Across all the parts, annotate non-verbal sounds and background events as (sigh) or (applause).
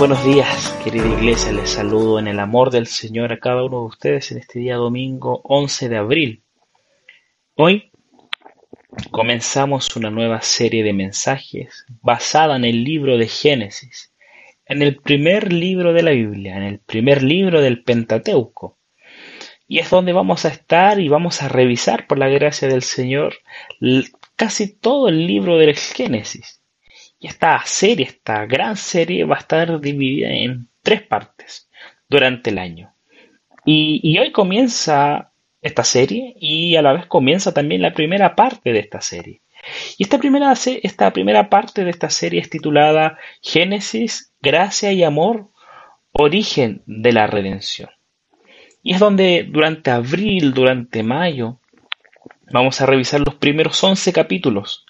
Buenos días, querida iglesia. Les saludo en el amor del Señor a cada uno de ustedes en este día domingo 11 de abril. Hoy comenzamos una nueva serie de mensajes basada en el libro de Génesis, en el primer libro de la Biblia, en el primer libro del Pentateuco. Y es donde vamos a estar y vamos a revisar por la gracia del Señor casi todo el libro del Génesis. Y esta serie, esta gran serie, va a estar dividida en tres partes durante el año. Y, hoy comienza esta serie y a la vez comienza también la primera parte de esta serie. Y esta primera, esta primera parte de esta serie es titulada Génesis, Gracia y Amor, Origen de la Redención. Y es donde durante abril, durante mayo, vamos a revisar los primeros 11 capítulos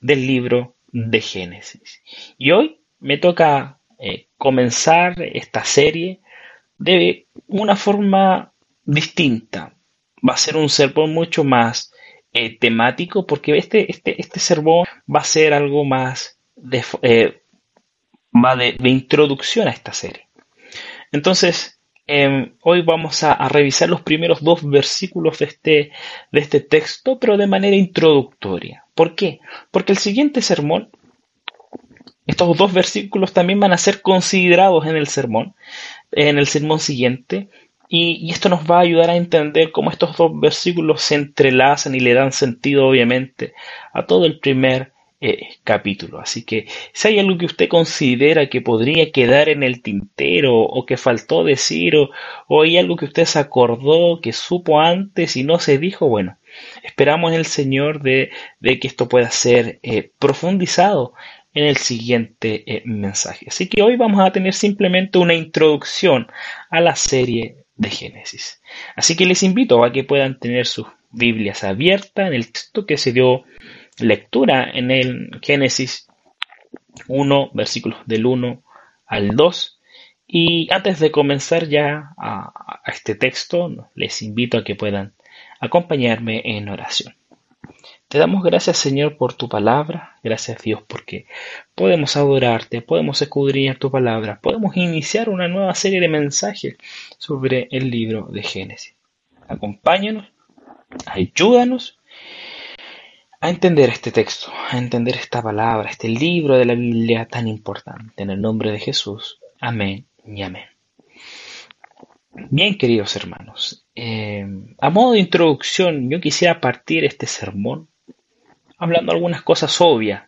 del libro de Génesis. Y hoy me toca eh, comenzar esta serie de una forma distinta. Va a ser un sermón mucho más eh, temático porque este, este, este va a ser algo más de, eh, de, introducción a esta serie. Entonces, em, hoy vamos a, a, revisar los primeros dos versículos de este, de este texto, pero de manera introductoria. ¿Por qué? Porque el siguiente sermón, estos dos versículos también van a ser considerados en el sermón, en el sermón siguiente, y, esto nos va a ayudar a entender cómo estos dos versículos se entrelazan y le dan sentido, obviamente, a todo el primer eh, capítulo. Así que si hay algo que usted considera que podría quedar en el tintero o que faltó decir o, hay algo que usted se acordó, que supo antes y no se dijo, bueno, Esperamos en el Señor de, que esto pueda ser eh, profundizado en el siguiente eh, mensaje. Así que hoy vamos a tener simplemente una introducción a la serie de Génesis. Así que les invito a que puedan tener sus Biblias abiertas en el texto que se dio lectura en el Génesis 1, versículos del 1 al 2. Y antes de comenzar ya a este texto, les invito a que puedan acompañarme en oración. Te damos gracias Señor por tu palabra, gracias Dios porque podemos adorarte, podemos escudriñar tu palabra, podemos iniciar una nueva serie de mensajes sobre el libro de Génesis. Acompáñanos, ayúdanos a entender este texto, a entender esta palabra, este libro de la Biblia tan importante. En el nombre de Jesús. Amén y amén. Bien, queridos hermanos, eh, a modo de introducción, yo quisiera partir este sermón hablando algunas cosas obvias.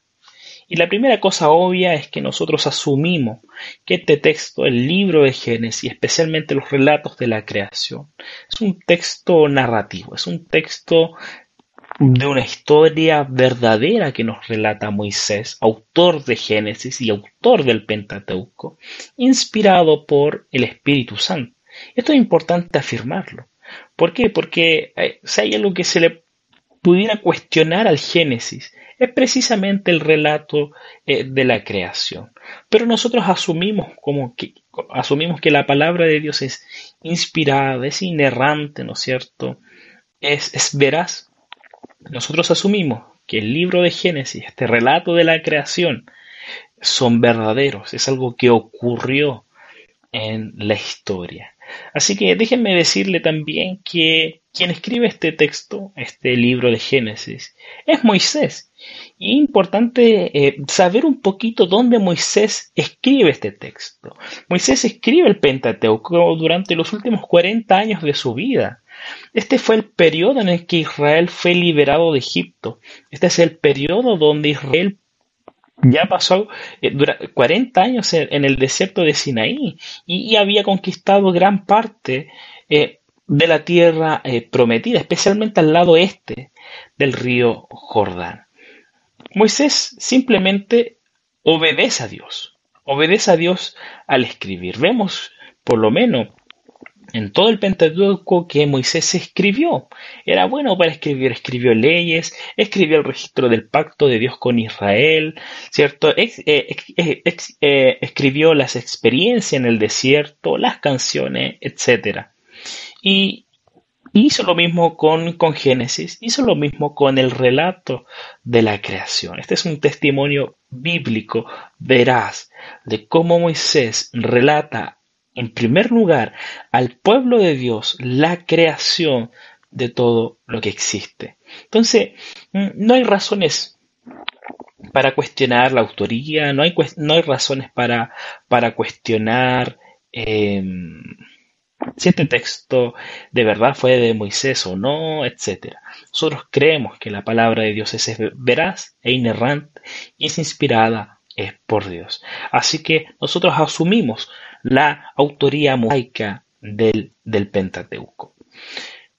Y la primera cosa obvia es que nosotros asumimos que este texto, el libro de Génesis, especialmente los relatos de la creación, es un texto narrativo, es un texto de una historia verdadera que nos relata Moisés, autor de Génesis y autor del Pentateuco, inspirado por el Espíritu Santo. Esto es importante afirmarlo. ¿Por qué? Porque eh, si hay algo que se le pudiera cuestionar al Génesis, es precisamente el relato eh, de la creación. Pero nosotros asumimos como que asumimos que la palabra de Dios es inspirada, es inerrante, ¿no es cierto? Es, es veraz. Nosotros asumimos que el libro de Génesis, este relato de la creación, son verdaderos, es algo que ocurrió en la historia. Así que déjenme decirle también que quien escribe este texto, este libro de Génesis, es Moisés. Y es importante eh, saber un poquito dónde Moisés escribe este texto. Moisés escribe el Pentateuco durante los últimos 40 años de su vida. Este fue el periodo en el que Israel fue liberado de Egipto. Este es el periodo donde Israel ya pasó 40 eh, años en, el desierto de Sinaí y, había conquistado gran parte eh, de la tierra eh, prometida, especialmente al lado este del río Jordán. Moisés simplemente obedece a Dios, obedece a Dios al escribir. Vemos por lo menos en todo el Pentateuco que Moisés escribió. Era bueno para escribir, escribió leyes, escribió el registro del pacto de Dios con Israel, ¿cierto? Eh, eh, escribió las experiencias en el desierto, las canciones, etc. Y hizo lo mismo con, Génesis, hizo lo mismo con el relato de la creación. Este es un testimonio bíblico veraz de cómo Moisés relata en primer lugar al pueblo de Dios la creación de todo lo que existe. Entonces, mm, no hay razones para cuestionar la autoría, no hay, no hay razones para, para cuestionar em, si este texto de verdad fue de Moisés o no, etc. Nosotros creemos que la palabra de Dios es veraz e inerrante y es inspirada es por Dios. Así que nosotros asumimos la autoría mosaica del, del Pentateuco.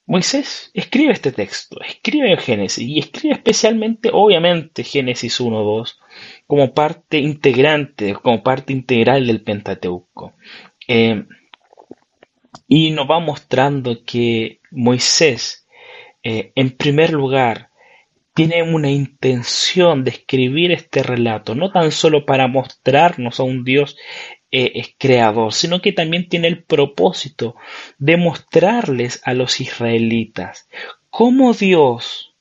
Moisés escribe este texto, escribe el Génesis y escribe especialmente, obviamente, Génesis 1, 2, como parte integrante, como parte integral del Pentateuco. Eh, y nos va mostrando que Moisés, eh, en primer lugar, tiene una intención de escribir este relato, no tan solo para mostrarnos a un Dios eh, creador, sino que también tiene el propósito de mostrarles a los israelitas cómo Dios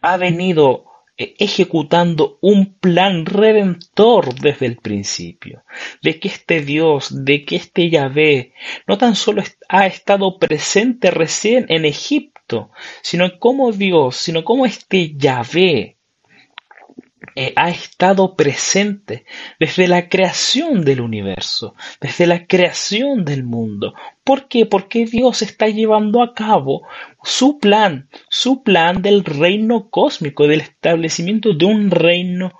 ha venido eh, ejecutando un plan redentor desde el principio, de que este Dios, de que este Yahvé no tan solo ha estado presente recién en Egipto, sino como Dios, sino como este Yahvé eh, ha estado presente desde la creación del universo, desde la creación del mundo. ¿Por qué? Porque Dios está llevando a cabo su plan, su plan del reino cósmico, del establecimiento de un reino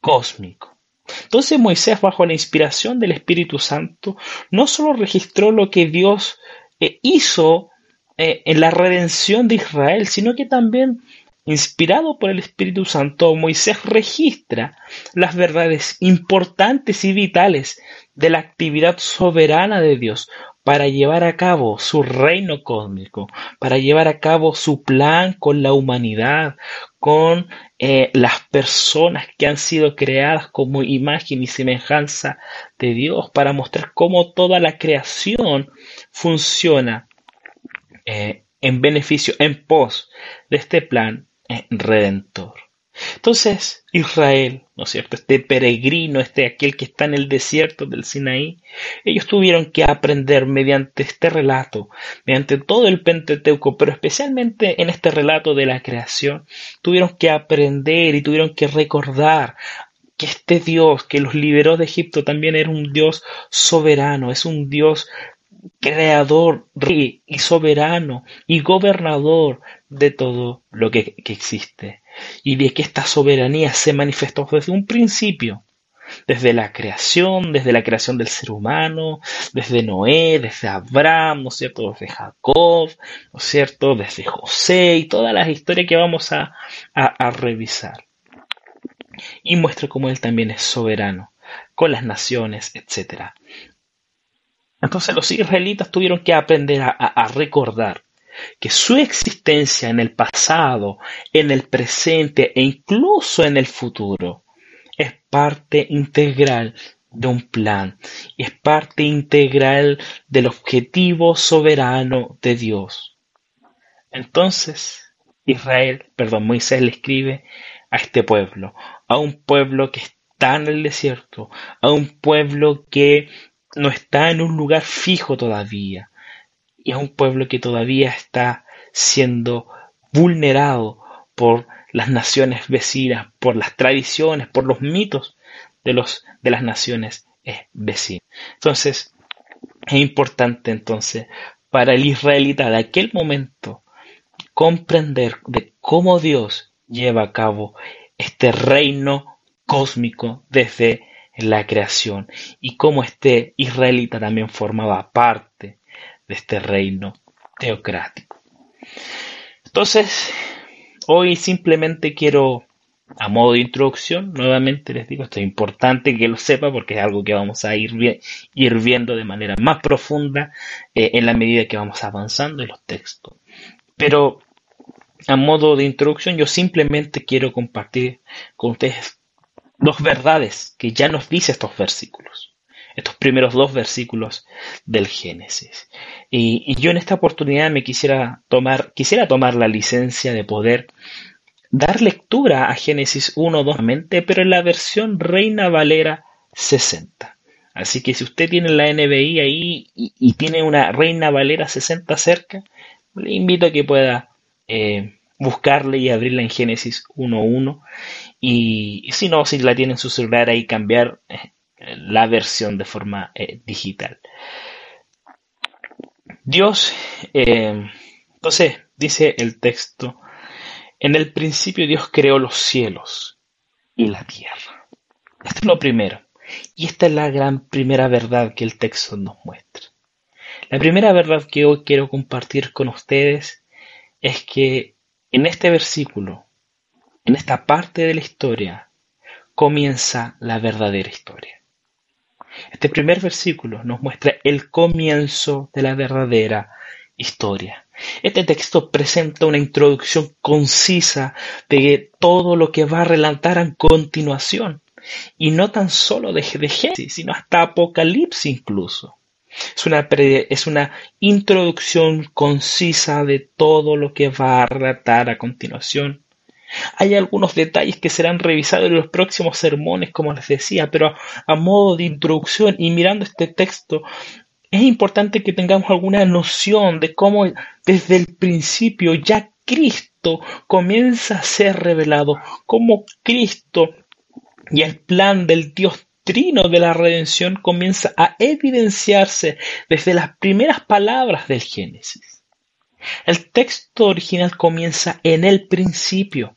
cósmico. Entonces Moisés, bajo la inspiración del Espíritu Santo, no solo registró lo que Dios eh, hizo eh, en la redención de Israel, sino que también Inspirado por el Espíritu Santo, Moisés registra las verdades importantes y vitales de la actividad soberana de Dios para llevar a cabo su reino cósmico, para llevar a cabo su plan con la humanidad, con eh, las personas que han sido creadas como imagen y semejanza de Dios, para mostrar cómo toda la creación funciona eh, en beneficio, en pos de este plan redentor. Entonces, Israel, ¿no es cierto? Este peregrino, este aquel que está en el desierto del Sinaí, ellos tuvieron que aprender mediante este relato, mediante todo el Pentateuco, pero especialmente en este relato de la creación, tuvieron que aprender y tuvieron que recordar que este Dios que los liberó de Egipto también era un Dios soberano, es un Dios creador, rey y soberano y gobernador de todo lo que, existe. Y de que esta soberanía se manifestó desde un principio, desde la creación, desde la creación del ser humano, desde Noé, desde Abraham, ¿no es cierto? Desde Jacob, ¿no es cierto? Desde José y todas las historias que vamos a, a revisar. Y muestra cómo Él también es soberano con las naciones, etc. Entonces los israelitas tuvieron que aprender a, recordar que su existencia en el pasado, en el presente e incluso en el futuro es parte integral de un plan, es parte integral del objetivo soberano de Dios. Entonces, Israel, perdón, Moisés le escribe a este pueblo, a un pueblo que está en el desierto, a un pueblo que no está en un lugar fijo todavía. Y es un pueblo que todavía está siendo vulnerado por las naciones vecinas, por las tradiciones, por los mitos de, los, de las naciones eh, vecinas. Entonces, es importante entonces para el israelita de aquel momento comprender de cómo Dios lleva a cabo este reino cósmico desde la creación y cómo este israelita también formaba parte de este reino teocrático. Entonces, hoy simplemente quiero, a modo de introducción, nuevamente les digo, esto es importante que lo sepa porque es algo que vamos a ir, ir viendo de manera más profunda eh, en la medida que vamos avanzando en los textos. Pero a modo de introducción, yo simplemente quiero compartir con ustedes dos verdades que ya nos dice estos versículos, estos primeros dos versículos del Génesis. Y, yo en esta oportunidad me quisiera tomar, quisiera tomar la licencia de poder dar lectura a Génesis 1, 2, pero en la versión Reina Valera 60. Así que si usted tiene la NBI ahí y, tiene una Reina Valera 60 cerca, le invito a que pueda eh, buscarla y abrirla en Génesis 1.1 y, y si no, si la tiene en su celular ahí cambiar eh, la versión de forma eh, digital. Dios, entonces dice el texto, en el principio Dios creó los cielos y la tierra. Esto es lo primero. Y esta es la gran primera verdad que el texto nos muestra. La primera verdad que hoy quiero compartir con ustedes es que en este versículo, en esta parte de la historia, comienza la verdadera historia. Este primer versículo nos muestra el comienzo de la verdadera historia. Este texto presenta una introducción concisa de todo lo que va a relatar a continuación. Y no tan solo de, Génesis, sino hasta Apocalipsis incluso. Es una, es una introducción concisa de todo lo que va a relatar a continuación. Hay algunos detalles que serán revisados en los próximos sermones, como les decía, pero a modo de introducción y mirando este texto, es importante que tengamos alguna noción de cómo desde el principio ya Cristo comienza a ser revelado, cómo Cristo y el plan del Dios trino de la redención comienza a evidenciarse desde las primeras palabras del Génesis. El texto original comienza en el principio.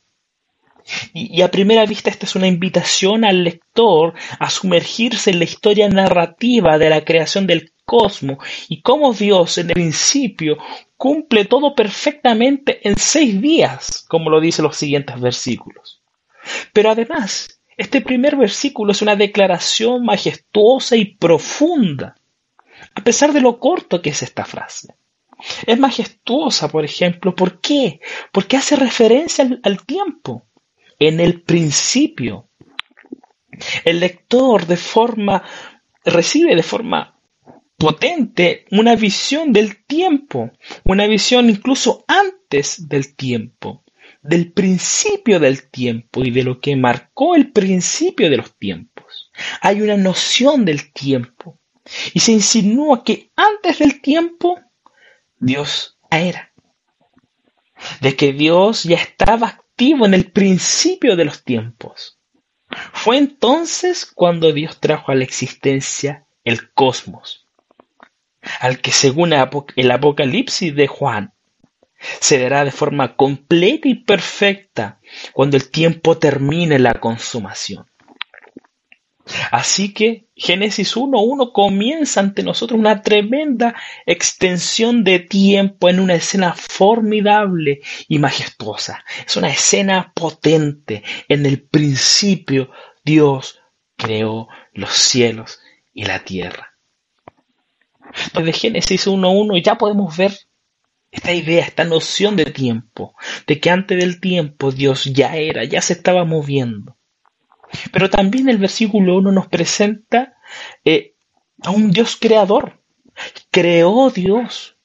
Y, a primera vista esta es una invitación al lector a sumergirse en la historia narrativa de la creación del cosmos y cómo Dios en el principio cumple todo perfectamente en seis días, como lo dicen los siguientes versículos. Pero además, este primer versículo es una declaración majestuosa y profunda, a pesar de lo corto que es esta frase. Es majestuosa, por ejemplo, ¿por qué? Porque hace referencia al, tiempo. En el principio, el lector de forma recibe de forma potente una visión del tiempo, una visión incluso antes del tiempo del principio del tiempo y de lo que marcó el principio de los tiempos. Hay una noción del tiempo y se insinúa que antes del tiempo Dios era. De que Dios ya estaba activo en el principio de los tiempos. Fue entonces cuando Dios trajo a la existencia el cosmos, al que según el Apocalipsis de Juan se dará de forma completa y perfecta cuando el tiempo termine la consumación. Así que Génesis 1.1 comienza ante nosotros una tremenda extensión de tiempo en una escena formidable y majestuosa. Es una escena potente. En el principio Dios creó los cielos y la tierra. Desde Génesis 1.1 ya podemos ver esta idea, esta noción de tiempo, de que antes del tiempo Dios ya era, ya se estaba moviendo. Pero también el versículo 1 nos presenta eh, a un Dios creador. Creó Dios.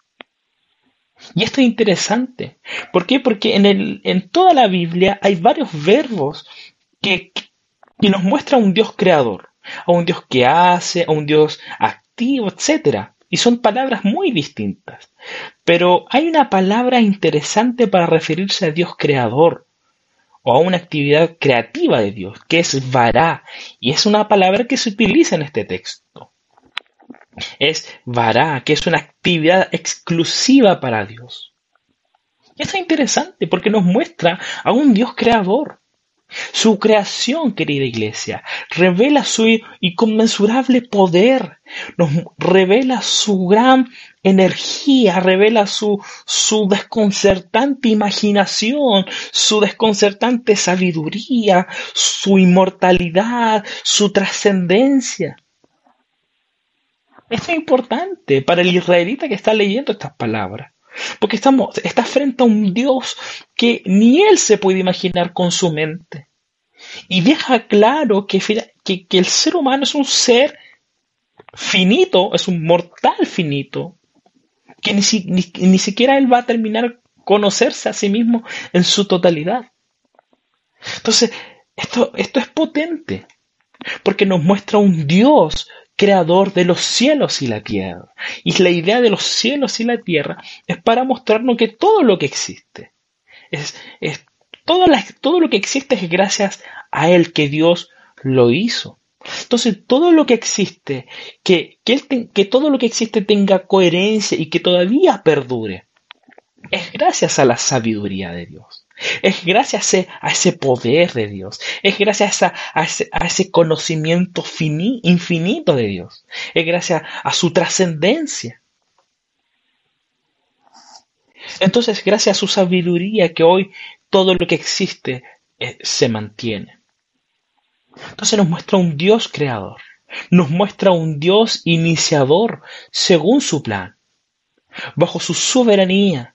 Y esto es interesante. ¿Por qué? Porque en, el, en toda la Biblia hay varios verbos que, que nos muestran a un Dios creador, a un Dios que hace, a un Dios activo, etc. Y son palabras muy distintas. Pero hay una palabra interesante para referirse a Dios creador o a una actividad creativa de Dios, que es vará. Y es una palabra que se utiliza en este texto. Es vará, que es una actividad exclusiva para Dios. Y esto es interesante porque nos muestra a un Dios creador. Su creación, querida iglesia, revela su inconmensurable poder, nos revela su gran energía, revela su, su desconcertante imaginación, su desconcertante sabiduría, su inmortalidad, su trascendencia. Esto es importante para el israelita que está leyendo estas palabras. Porque estamos, está frente a un Dios que ni él se puede imaginar con su mente. Y deja claro que, el ser humano es un ser finito, es un mortal finito, que ni, ni, siquiera él va a terminar conocerse a sí mismo en su totalidad. Entonces, esto, esto es potente, porque nos muestra un Dios creador de los cielos y la tierra. Y la idea de los cielos y la tierra es para mostrarnos que todo lo que existe, es, es todo, todo lo que existe es gracias a Él que Dios lo hizo. Entonces, todo lo que existe, que, que, que todo lo que existe tenga coherencia y que todavía perdure, es gracias a la sabiduría de Dios. Es gracias a ese poder de Dios. Es gracias a, ese, conocimiento infinito de Dios. Es gracias a su trascendencia. Entonces, gracias a su sabiduría que hoy todo lo que existe eh, se mantiene. Entonces nos muestra un Dios creador. Nos muestra un Dios iniciador según su plan, bajo su soberanía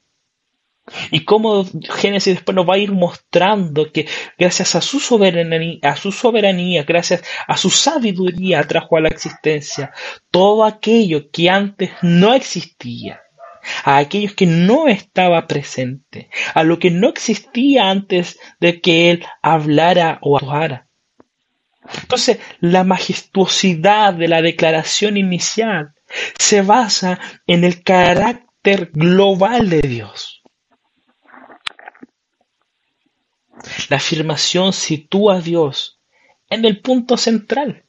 y cómo Génesis después nos va a ir mostrando que gracias a su soberanía, a su soberanía, gracias a su sabiduría trajo a la existencia todo aquello que antes no existía, a aquellos que no estaba presente, a lo que no existía antes de que él hablara o actuara. Entonces, la majestuosidad de la declaración inicial se basa en el carácter global de Dios. La afirmación sitúa a Dios en el punto central,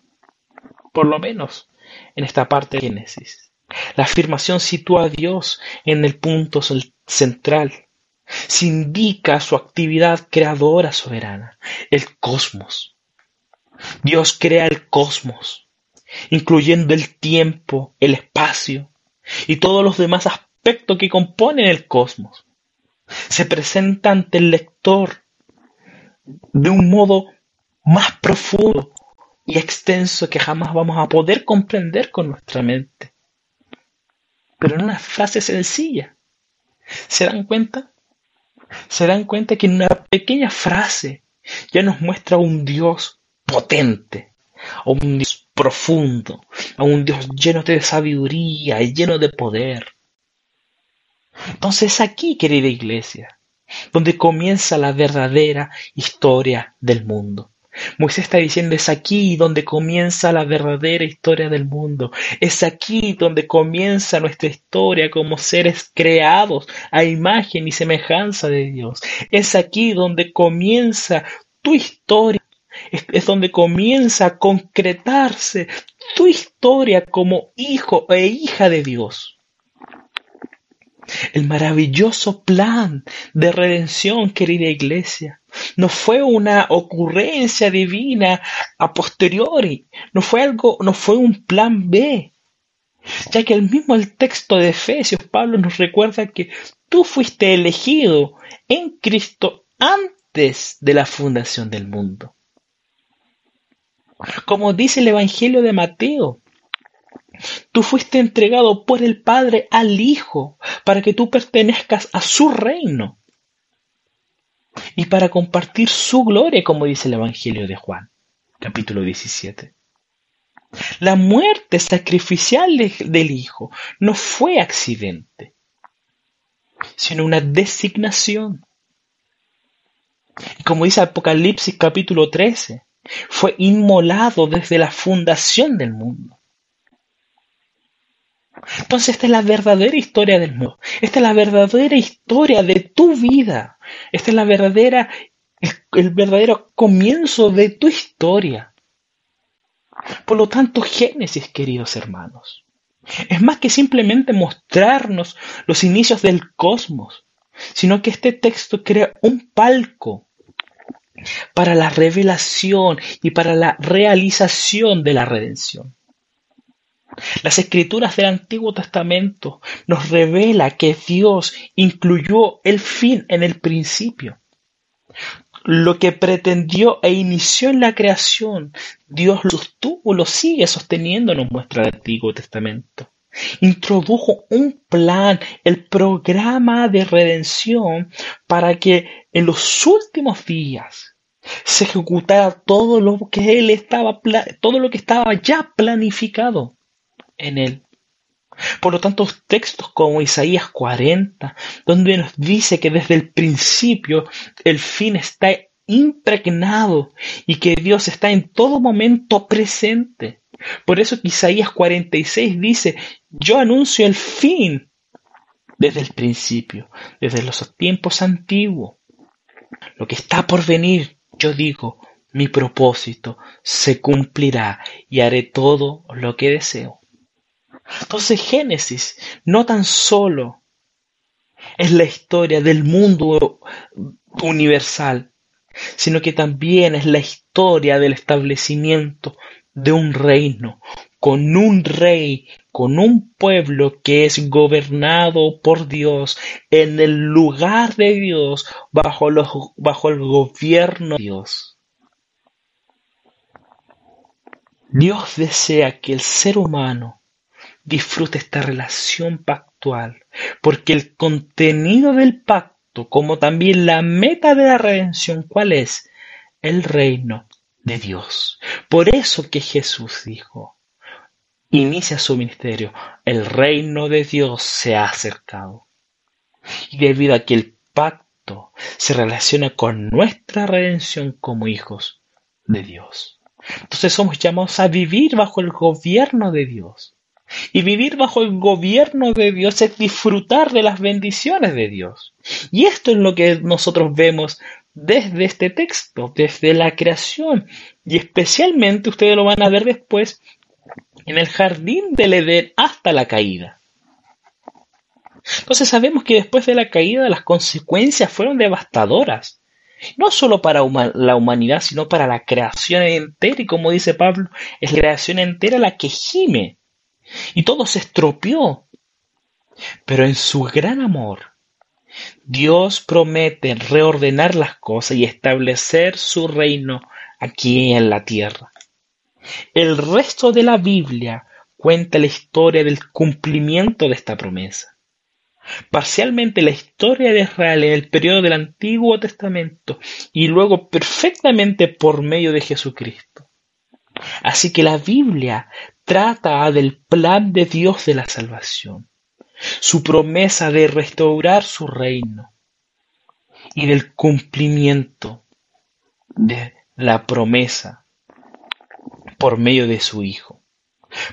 por lo menos en esta parte de Génesis. La afirmación sitúa a Dios en el punto central. Se indica su actividad creadora soberana, el cosmos. Dios crea el cosmos, incluyendo el tiempo, el espacio y todos los demás aspectos que componen el cosmos. Se presenta ante el lector de un modo más profundo y extenso que jamás vamos a poder comprender con nuestra mente. Pero en una frase sencilla. ¿Se dan cuenta? Se dan cuenta que en una pequeña frase ya nos muestra un Dios potente, a un Dios profundo, a un Dios lleno de sabiduría y lleno de poder. Entonces aquí, querida iglesia, donde comienza la verdadera historia del mundo. Moisés está diciendo, es aquí donde comienza la verdadera historia del mundo. Es aquí donde comienza nuestra historia como seres creados a imagen y semejanza de Dios. Es aquí donde comienza tu historia. Es, donde comienza a concretarse tu historia como hijo e hija de Dios. El maravilloso plan de redención, querida iglesia, no fue una ocurrencia divina a posteriori, no fue algo, no fue un plan B, ya que el mismo el texto de Efesios, Pablo nos recuerda que tú fuiste elegido en Cristo antes de la fundación del mundo. Como dice el Evangelio de Mateo, Tú fuiste entregado por el Padre al Hijo para que tú pertenezcas a su reino y para compartir su gloria, como dice el Evangelio de Juan, capítulo 17. La muerte sacrificial del Hijo no fue accidente, sino una designación. Como dice Apocalipsis capítulo 13, fue inmolado desde la fundación del mundo. Entonces esta es la verdadera historia del mundo. Esta es la verdadera historia de tu vida. Esta es la verdadera, el, verdadero comienzo de tu historia. Por lo tanto, Génesis, queridos hermanos, es más que simplemente mostrarnos los inicios del cosmos, sino que este texto crea un palco para la revelación y para la realización de la redención. Las escrituras del Antiguo Testamento nos revela que Dios incluyó el fin en el principio. Lo que pretendió e inició en la creación, Dios lo sostuvo, lo sigue sosteniendo, nos muestra el Antiguo Testamento. Introdujo un plan, el programa de redención, para que en los últimos días se ejecutara todo lo que él estaba, todo lo que estaba ya planificado en él. Por lo tanto, textos como Isaías 40, donde nos dice que desde el principio el fin está impregnado y que Dios está en todo momento presente. Por eso Isaías 46 dice, yo anuncio el fin desde el principio, desde los tiempos antiguos. Lo que está por venir, yo digo, mi propósito se cumplirá y haré todo lo que deseo. Entonces Génesis no tan solo es la historia del mundo universal, sino que también es la historia del establecimiento de un reino, con un rey, con un pueblo que es gobernado por Dios, en el lugar de Dios, bajo, los, bajo el gobierno de Dios. Dios desea que el ser humano disfrute esta relación pactual, porque el contenido del pacto, como también la meta de la redención, ¿cuál es? El reino de Dios. Por eso que Jesús dijo, inicia su ministerio, el reino de Dios se ha acercado. Y debido a que el pacto se relaciona con nuestra redención como hijos de Dios. Entonces somos llamados a vivir bajo el gobierno de Dios. Y vivir bajo el gobierno de Dios es disfrutar de las bendiciones de Dios. Y esto es lo que nosotros vemos desde este texto, desde la creación. Y especialmente ustedes lo van a ver después en el jardín del Edén hasta la caída. Entonces sabemos que después de la caída las consecuencias fueron devastadoras no solo para la humanidad, sino para la creación entera. Y como dice Pablo, es la creación entera la que gime. Y todo se estropeó. Pero en su gran amor, Dios promete reordenar las cosas y establecer su reino aquí en la tierra. El resto de la Biblia cuenta la historia del cumplimiento de esta promesa parcialmente la historia de Israel en el periodo del Antiguo Testamento y luego perfectamente por medio de Jesucristo. Así que la Biblia trata del plan de Dios de la salvación, su promesa de restaurar su reino y del cumplimiento de la promesa por medio de su Hijo.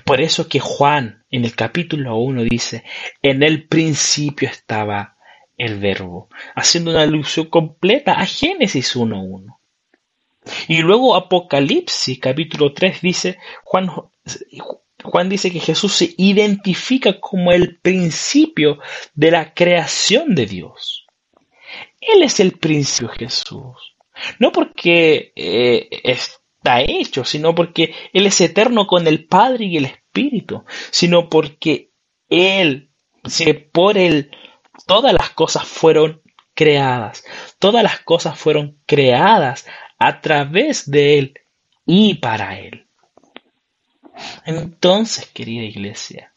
Por eso que Juan en el capítulo 1 dice, en el principio estaba el verbo, haciendo una alusión completa a Génesis 1.1. Y luego Apocalipsis capítulo 3 dice, Juan, Juan dice que Jesús se identifica como el principio de la creación de Dios. Él es el principio Jesús. No porque eh, está hecho, sino porque Él es eterno con el Padre y el Espíritu, sino porque Él, por Él, todas las cosas fueron creadas, todas las cosas fueron creadas a través de Él y para Él. Entonces, querida iglesia,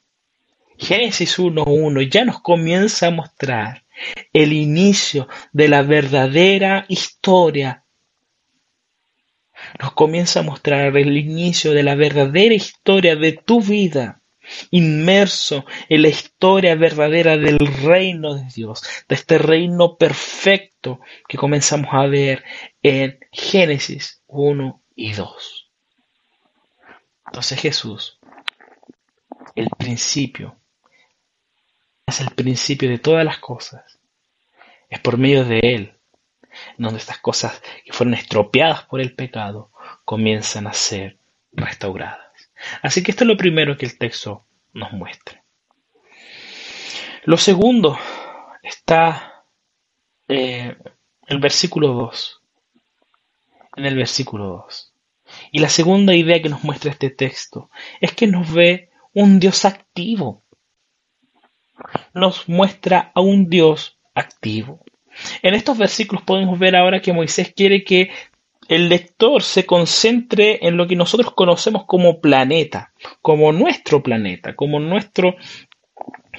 Génesis 1.1 ya nos comienza a mostrar el inicio de la verdadera historia nos comienza a mostrar el inicio de la verdadera historia de tu vida, inmerso en la historia verdadera del reino de Dios, de este reino perfecto que comenzamos a ver en Génesis 1 y 2. Entonces Jesús, el principio, es el principio de todas las cosas. Es por medio de Él donde estas cosas que fueron estropeadas por el pecado comienzan a ser restauradas. Así que esto es lo primero que el texto nos muestra. Lo segundo está eh, el versículo 2. En el versículo 2. Y la segunda idea que nos muestra este texto es que nos ve un Dios activo. Nos muestra a un Dios activo. En estos versículos podemos ver ahora que Moisés quiere que el lector se concentre en lo que nosotros conocemos como planeta, como nuestro planeta, como nuestro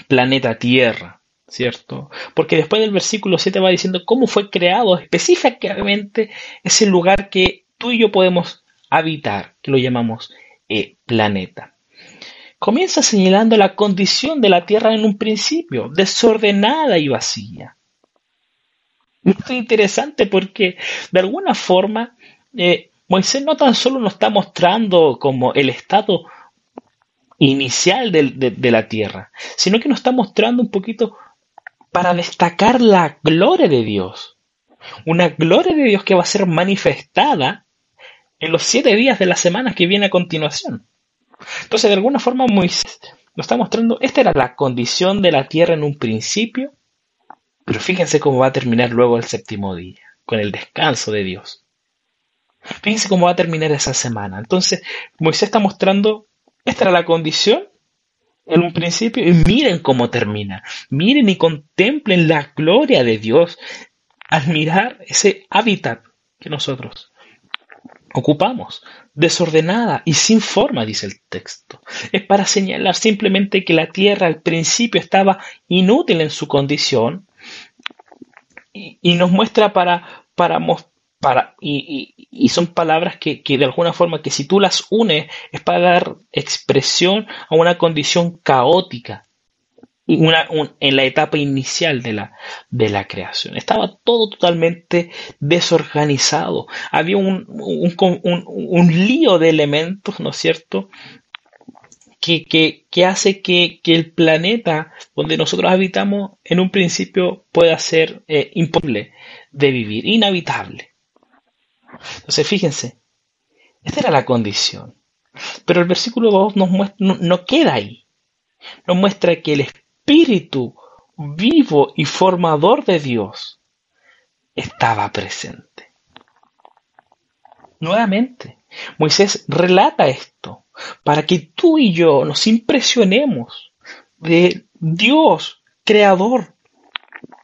planeta Tierra, ¿cierto? Porque después del versículo 7 va diciendo cómo fue creado específicamente ese lugar que tú y yo podemos habitar, que lo llamamos eh, planeta. Comienza señalando la condición de la Tierra en un principio, desordenada y vacía. Esto es interesante porque de alguna forma eh, Moisés no tan solo nos está mostrando como el estado inicial de, la tierra, sino que nos está mostrando un poquito para destacar la gloria de Dios. Una gloria de Dios que va a ser manifestada en los siete días de la semana que viene a continuación. Entonces, de alguna forma, Moisés nos está mostrando, esta era la condición de la tierra en un principio, pero fíjense cómo va a terminar luego el séptimo día, con el descanso de Dios. Fíjense cómo va a terminar esa semana. Entonces, Moisés está mostrando, esta era la condición en un principio, y miren cómo termina. Miren y contemplen la gloria de Dios al mirar ese hábitat que nosotros ocupamos, desordenada y sin forma, dice el texto. Es para señalar simplemente que la tierra al principio estaba inútil en su condición y, nos muestra para, para, y, son palabras que, que, de alguna forma que si tú las unes es para dar expresión a una condición caótica en la etapa inicial de la, de la creación. Estaba todo totalmente desorganizado. Había un, un, un, lío de elementos, ¿no es cierto? Que, que, que hace que, que, el planeta donde nosotros habitamos en un principio pueda ser eh, imposible de vivir, inhabitable. Entonces, fíjense, esta era la condición. Pero el versículo 2 nos muestra, no, no queda ahí. Nos muestra que el Espíritu vivo y formador de Dios estaba presente. Nuevamente, Moisés relata esto para que tú y yo nos impresionemos de Dios, creador,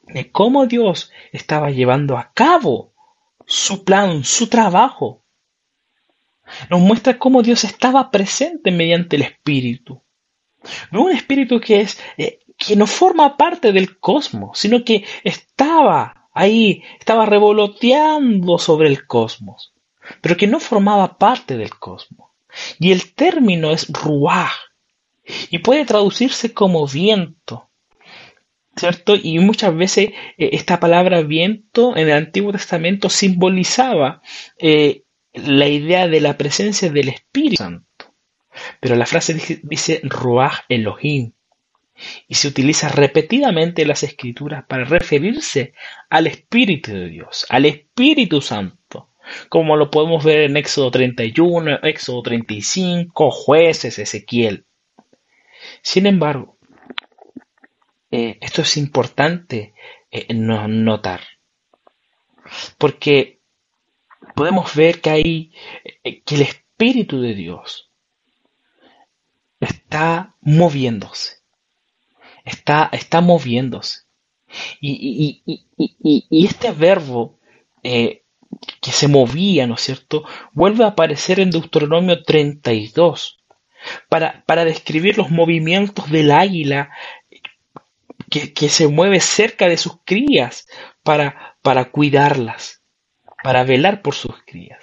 de cómo Dios estaba llevando a cabo su plan, su trabajo. Nos muestra cómo Dios estaba presente mediante el Espíritu. No un espíritu que es eh, que no forma parte del cosmos, sino que estaba ahí, estaba revoloteando sobre el cosmos, pero que no formaba parte del cosmos. Y el término es ruaj, y puede traducirse como viento, ¿cierto? Y muchas veces eh, esta palabra viento en el Antiguo Testamento simbolizaba eh, la idea de la presencia del Espíritu Santo. Pero la frase dice Ruach Elohim, y se utiliza repetidamente en las escrituras para referirse al Espíritu de Dios, al Espíritu Santo, como lo podemos ver en Éxodo 31, Éxodo 35, jueces, Ezequiel. Sin embargo, eh, esto es importante eh, notar, porque podemos ver que hay eh, que el Espíritu de Dios está moviéndose está, está moviéndose. Y, y, este verbo que se movía, ¿no es cierto?, vuelve a aparecer en Deuteronomio 32 para, para describir los movimientos del águila que, se mueve cerca de sus crías para, para cuidarlas, para velar por sus crías.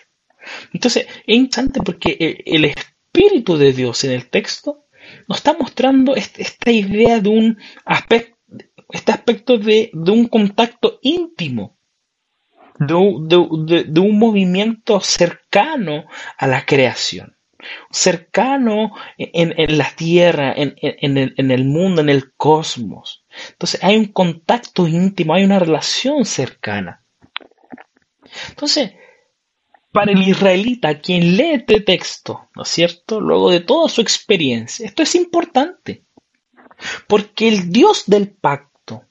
Entonces, es interesante porque el Espíritu de Dios en el texto nos está mostrando esta idea de un aspecto, este aspecto de, un contacto íntimo, de, un movimiento cercano a la creación, cercano en, la tierra, en, en el mundo, en el cosmos. Entonces hay un contacto íntimo, hay una relación cercana. Entonces, para el israelita, quien lee este texto, ¿no es cierto? Luego de toda su experiencia, esto es importante. Porque el Dios del pacto,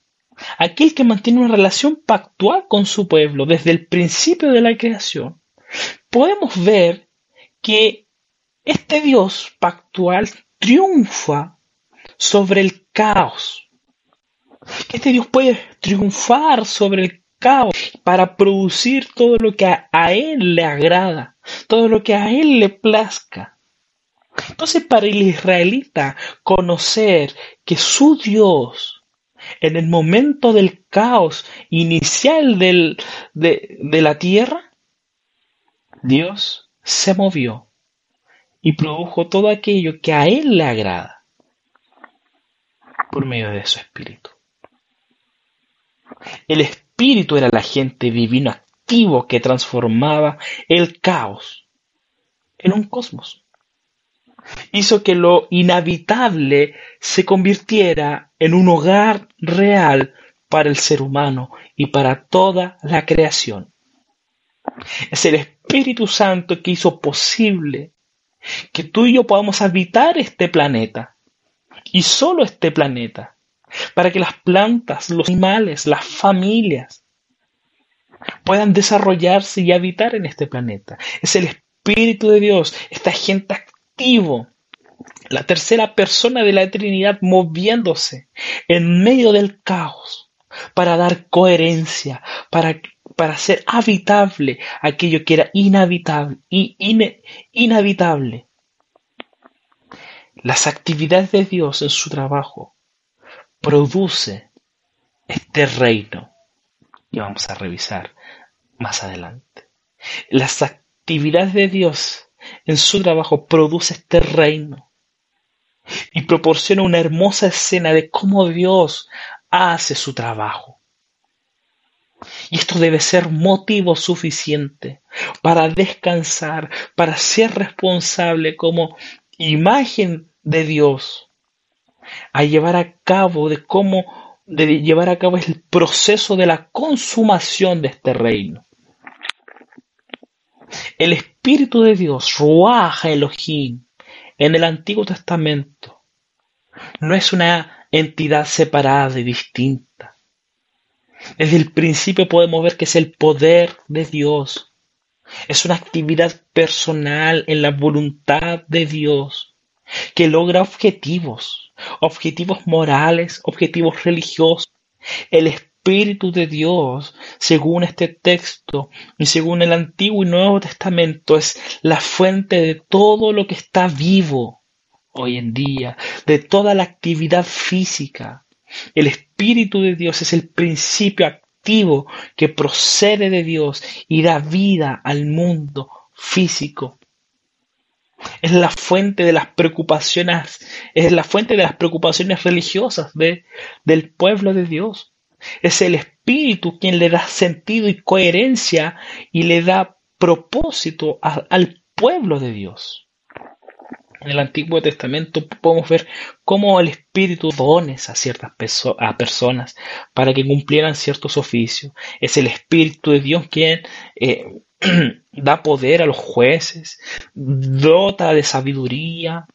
aquel que mantiene una relación pactual con su pueblo desde el principio de la creación, podemos ver que este Dios pactual triunfa sobre el caos. Este Dios puede triunfar sobre el caos para producir todo lo que a, él le agrada, todo lo que a él le plazca. Entonces para el israelita conocer que su Dios en el momento del caos inicial del, de, de la tierra, Dios se movió y produjo todo aquello que a Él le agrada por medio de su espíritu. El espíritu era el agente divino activo que transformaba el caos en un cosmos. Hizo que lo inhabitable se convirtiera en un hogar real para el ser humano y para toda la creación. Es el Espíritu Santo que hizo posible que tú y yo podamos habitar este planeta y solo este planeta, para que las plantas, los animales, las familias puedan desarrollarse y habitar en este planeta. Es el Espíritu de Dios, este agente activo, la tercera persona de la Trinidad moviéndose en medio del caos para dar coherencia, para, para hacer habitable aquello que era inhabitable, inhabitable las actividades de Dios en su trabajo produce este reino y vamos a revisar más adelante. Las actividades de Dios en su trabajo produce este reino y proporciona una hermosa escena de cómo Dios hace su trabajo. Y esto debe ser motivo suficiente para descansar, para ser responsable como imagen de Dios a llevar a cabo de cómo de llevar a cabo el proceso de la consumación de este reino. El Espíritu de Dios, Ruach Elohim, en el Antiguo Testamento, no es una entidad separada y distinta. Desde el principio podemos ver que es el poder de Dios es una actividad personal en la voluntad de Dios que logra objetivos, objetivos morales, objetivos religiosos. El Espíritu de Dios, según este texto y según el Antiguo y Nuevo Testamento, es la fuente de todo lo que está vivo hoy en día, de toda la actividad física. El Espíritu de Dios es el principio que procede de Dios y da vida al mundo físico. Es la fuente de las preocupaciones, es la fuente de las preocupaciones religiosas de, del pueblo de Dios. Es el Espíritu quien le da sentido y coherencia y le da propósito al pueblo de Dios. En el Antiguo Testamento podemos ver cómo el Espíritu dones a ciertas a personas para que cumplieran ciertos oficios. Es el Espíritu de Dios quien eh, (clears throat) da poder a los jueces, dota de sabiduría.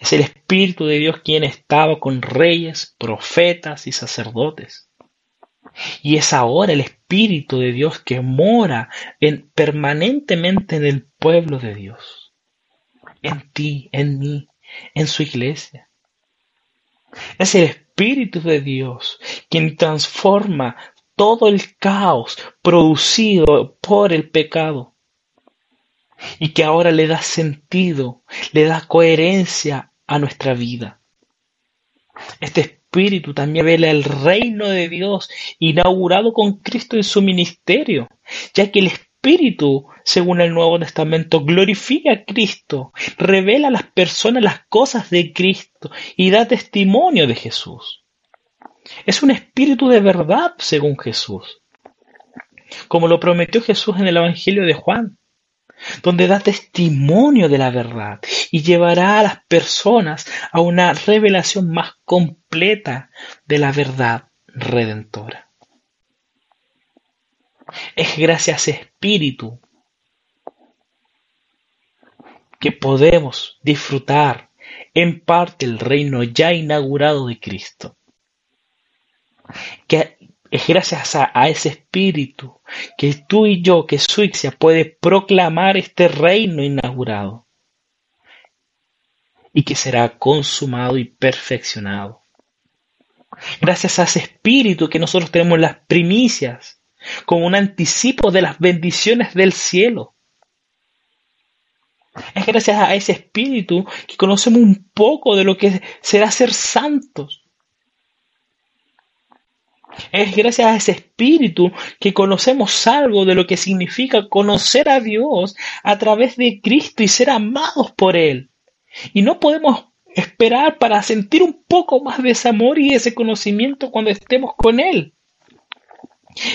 Es el Espíritu de Dios quien estaba con reyes, profetas y sacerdotes. Y es ahora el Espíritu de Dios que mora en, permanentemente en el pueblo de Dios en ti, en mí, en su iglesia. Es el Espíritu de Dios quien transforma todo el caos producido por el pecado y que ahora le da sentido, le da coherencia a nuestra vida. Este Espíritu también vela el reino de Dios inaugurado con Cristo en su ministerio, ya que el Espíritu, según el Nuevo Testamento, glorifica a Cristo, revela a las personas las cosas de Cristo y da testimonio de Jesús. Es un espíritu de verdad, según Jesús, como lo prometió Jesús en el Evangelio de Juan, donde da testimonio de la verdad y llevará a las personas a una revelación más completa de la verdad redentora. Es gracias a ese espíritu que podemos disfrutar en parte el reino ya inaugurado de Cristo. Que es gracias a, ese espíritu que tú y yo, que Suiza puede proclamar este reino inaugurado y que será consumado y perfeccionado. Gracias a ese espíritu que nosotros tenemos las primicias como un anticipo de las bendiciones del cielo. Es gracias a ese espíritu que conocemos un poco de lo que será ser santos. Es gracias a ese espíritu que conocemos algo de lo que significa conocer a Dios a través de Cristo y ser amados por Él. Y no podemos esperar para sentir un poco más de ese amor y ese conocimiento cuando estemos con Él.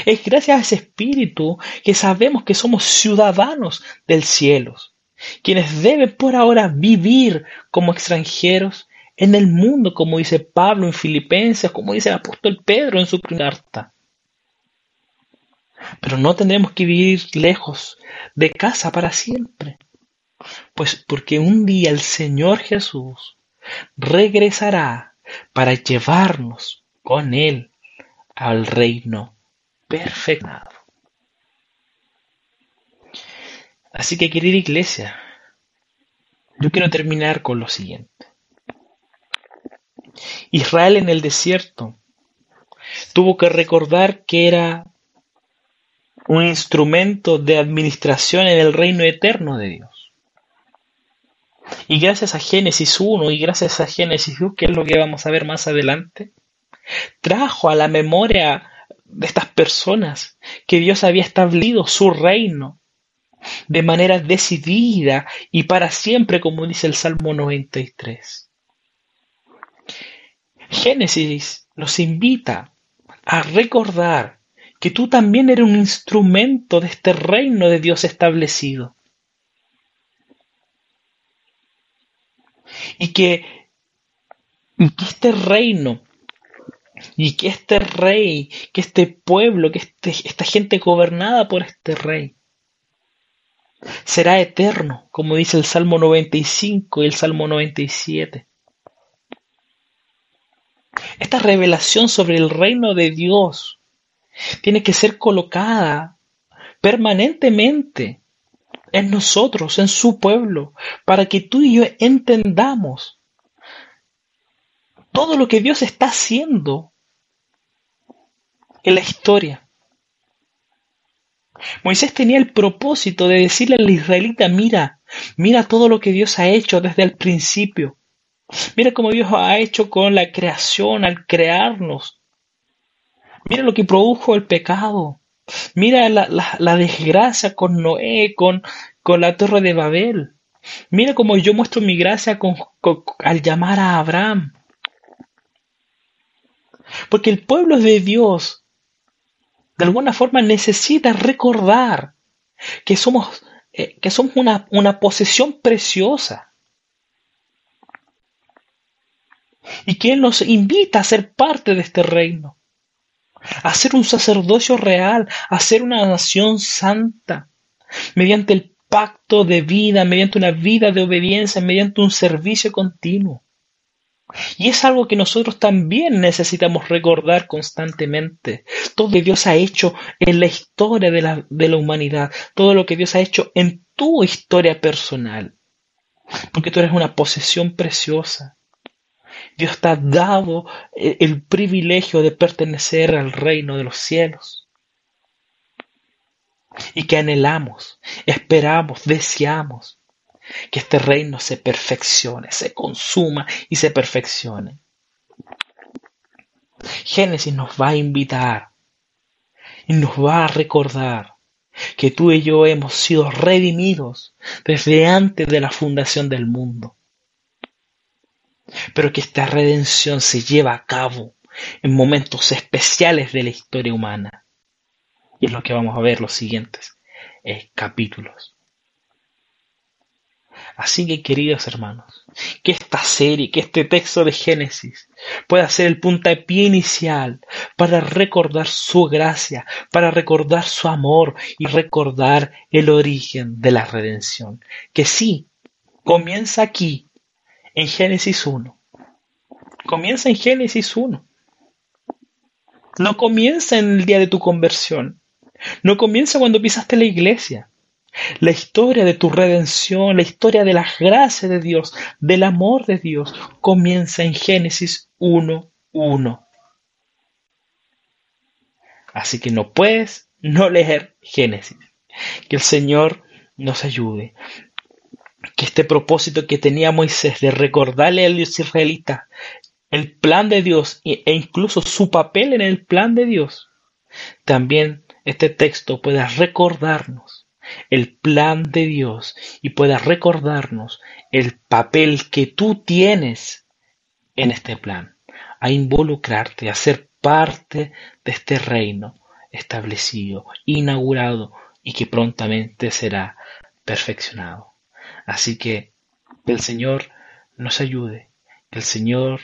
Es gracias a ese espíritu que sabemos que somos ciudadanos del cielo, quienes deben por ahora vivir como extranjeros en el mundo, como dice Pablo en Filipenses, como dice el apóstol Pedro en su carta. Pero no tendremos que vivir lejos de casa para siempre, pues porque un día el Señor Jesús regresará para llevarnos con Él al reino perfecto. Así que querida iglesia, yo quiero terminar con lo siguiente. Israel en el desierto tuvo que recordar que era un instrumento de administración en el reino eterno de Dios. Y gracias a Génesis 1 y gracias a Génesis 2, que es lo que vamos a ver más adelante, trajo a la memoria de estas personas que Dios había establecido su reino de manera decidida y para siempre, como dice el Salmo 93. Génesis nos invita a recordar que tú también eres un instrumento de este reino de Dios establecido. Y que, este reino, y que este rey, que este pueblo, que este, esta gente gobernada por este rey, será eterno, como dice el Salmo 95 y el Salmo 97. Esta revelación sobre el reino de Dios tiene que ser colocada permanentemente en nosotros, en su pueblo, para que tú y yo entendamos todo lo que Dios está haciendo en la historia. Moisés tenía el propósito de decirle al israelita, mira, mira todo lo que Dios ha hecho desde el principio. Mira cómo Dios ha hecho con la creación al crearnos. Mira lo que produjo el pecado. Mira la, desgracia con Noé, con, la torre de Babel. Mira cómo yo muestro mi gracia al llamar a Abraham. Porque el pueblo de Dios, de alguna forma, necesita recordar que somos, eh, que somos una posesión preciosa y que Él nos invita a ser parte de este reino, a ser un sacerdocio real, a ser una nación santa, mediante el pacto de vida, mediante una vida de obediencia, mediante un servicio continuo. Y es algo que nosotros también necesitamos recordar constantemente. Todo lo que Dios ha hecho en la historia de la, de la humanidad, todo lo que Dios ha hecho en tu historia personal. Porque tú eres una posesión preciosa. Dios te ha dado eh, el privilegio de pertenecer al reino de los cielos. Y que anhelamos, esperamos, deseamos que este reino se perfeccione, se consuma y se perfeccione. Génesis nos va a invitar y nos va a recordar que tú y yo hemos sido redimidos desde antes de la fundación del mundo pero que esta redención se lleva a cabo en momentos especiales de la historia humana. Y es lo que vamos a ver los siguientes capítulos. Así que queridos hermanos, que esta serie, que este texto de Génesis pueda ser el puntapié inicial para recordar su gracia, para recordar su amor y recordar el origen de la redención. Que sí, comienza aquí en Génesis 1. Comienza en Génesis 1. No comienza en el día de tu conversión. No comienza cuando pisaste la iglesia. La historia de tu redención, la historia de las gracias de Dios, del amor de Dios, comienza en Génesis 1.1. Así que no puedes no leer Génesis. Que el Señor nos ayude este propósito que tenía Moisés de recordarle a los israelitas el plan de Dios e incluso su papel en el plan de Dios, también este texto pueda recordarnos el plan de Dios y pueda recordarnos el papel que tú tienes en este plan, a involucrarte, a ser parte de este reino establecido, inaugurado y que prontamente será perfeccionado. Así que el Señor nos ayude, que el Señor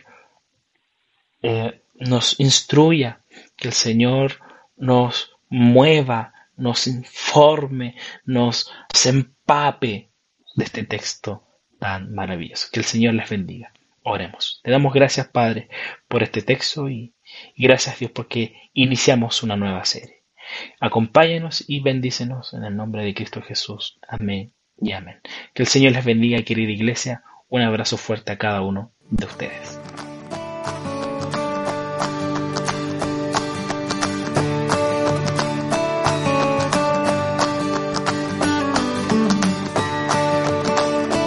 eh, nos instruya, que el Señor nos mueva, nos informe, nos empape de este texto tan maravilloso. Que el Señor les bendiga. Oremos. Te damos gracias, Padre, por este texto y, y gracias, Dios, porque iniciamos una nueva serie. Acompáñenos y bendícenos en el nombre de Cristo Jesús. Amén y amén. Que el Señor les bendiga, querida iglesia. Un abrazo fuerte a cada uno de ustedes.